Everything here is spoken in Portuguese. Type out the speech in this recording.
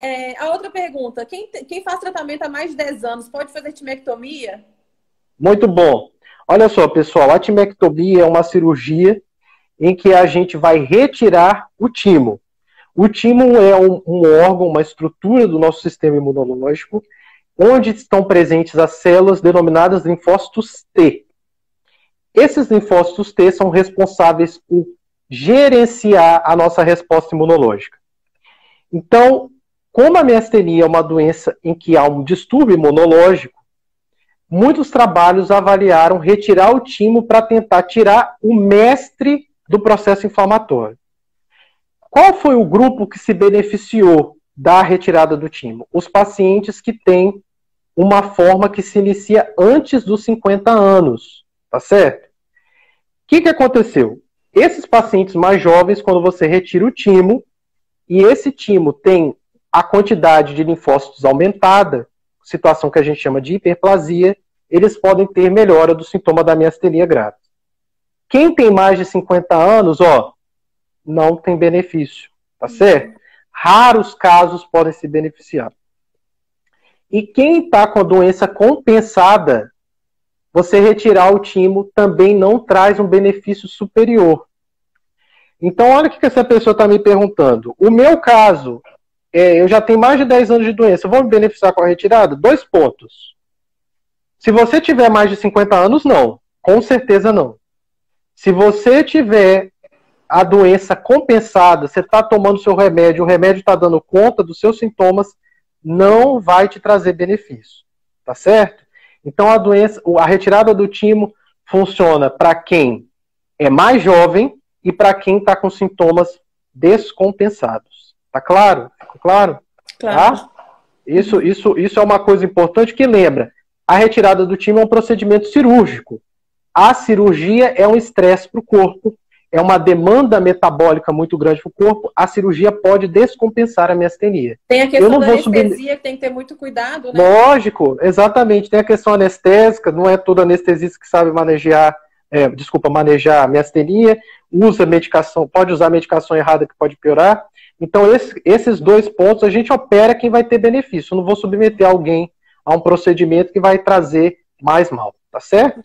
É, a outra pergunta: quem, quem faz tratamento há mais de 10 anos pode fazer timectomia? Muito bom. Olha só, pessoal, a timectomia é uma cirurgia em que a gente vai retirar o timo. O timo é um, um órgão, uma estrutura do nosso sistema imunológico, onde estão presentes as células denominadas linfócitos T. Esses linfócitos T são responsáveis por gerenciar a nossa resposta imunológica. Então, como a miastenia é uma doença em que há um distúrbio imunológico, muitos trabalhos avaliaram retirar o timo para tentar tirar o mestre do processo inflamatório. Qual foi o grupo que se beneficiou da retirada do timo? Os pacientes que têm uma forma que se inicia antes dos 50 anos, tá certo? O que, que aconteceu? Esses pacientes mais jovens, quando você retira o timo, e esse timo tem a quantidade de linfócitos aumentada, situação que a gente chama de hiperplasia, eles podem ter melhora do sintoma da miastenia grave. Quem tem mais de 50 anos, ó, não tem benefício, tá certo? Raros casos podem se beneficiar. E quem está com a doença compensada, você retirar o timo também não traz um benefício superior. Então, olha o que essa pessoa está me perguntando. O meu caso, é, eu já tenho mais de 10 anos de doença, eu vou me beneficiar com a retirada? Dois pontos. Se você tiver mais de 50 anos, não. Com certeza não. Se você tiver a doença compensada, você está tomando seu remédio, o remédio está dando conta dos seus sintomas, não vai te trazer benefício, tá certo? Então a doença, a retirada do timo funciona para quem é mais jovem e para quem está com sintomas descompensados. Tá claro? Ficou claro? Claro. Tá? Isso, isso, isso é uma coisa importante que lembra. A retirada do timo é um procedimento cirúrgico. A cirurgia é um estresse para o corpo, é uma demanda metabólica muito grande para o corpo. A cirurgia pode descompensar a miastenia. Tem a questão da anestesia que tem que ter muito cuidado, né? Lógico, exatamente. Tem a questão anestésica, não é todo anestesista que sabe manejar, é, desculpa, manejar a miastenia, usa medicação, pode usar medicação errada que pode piorar. Então, esse, esses dois pontos a gente opera quem vai ter benefício. Eu não vou submeter alguém a um procedimento que vai trazer mais mal, tá certo?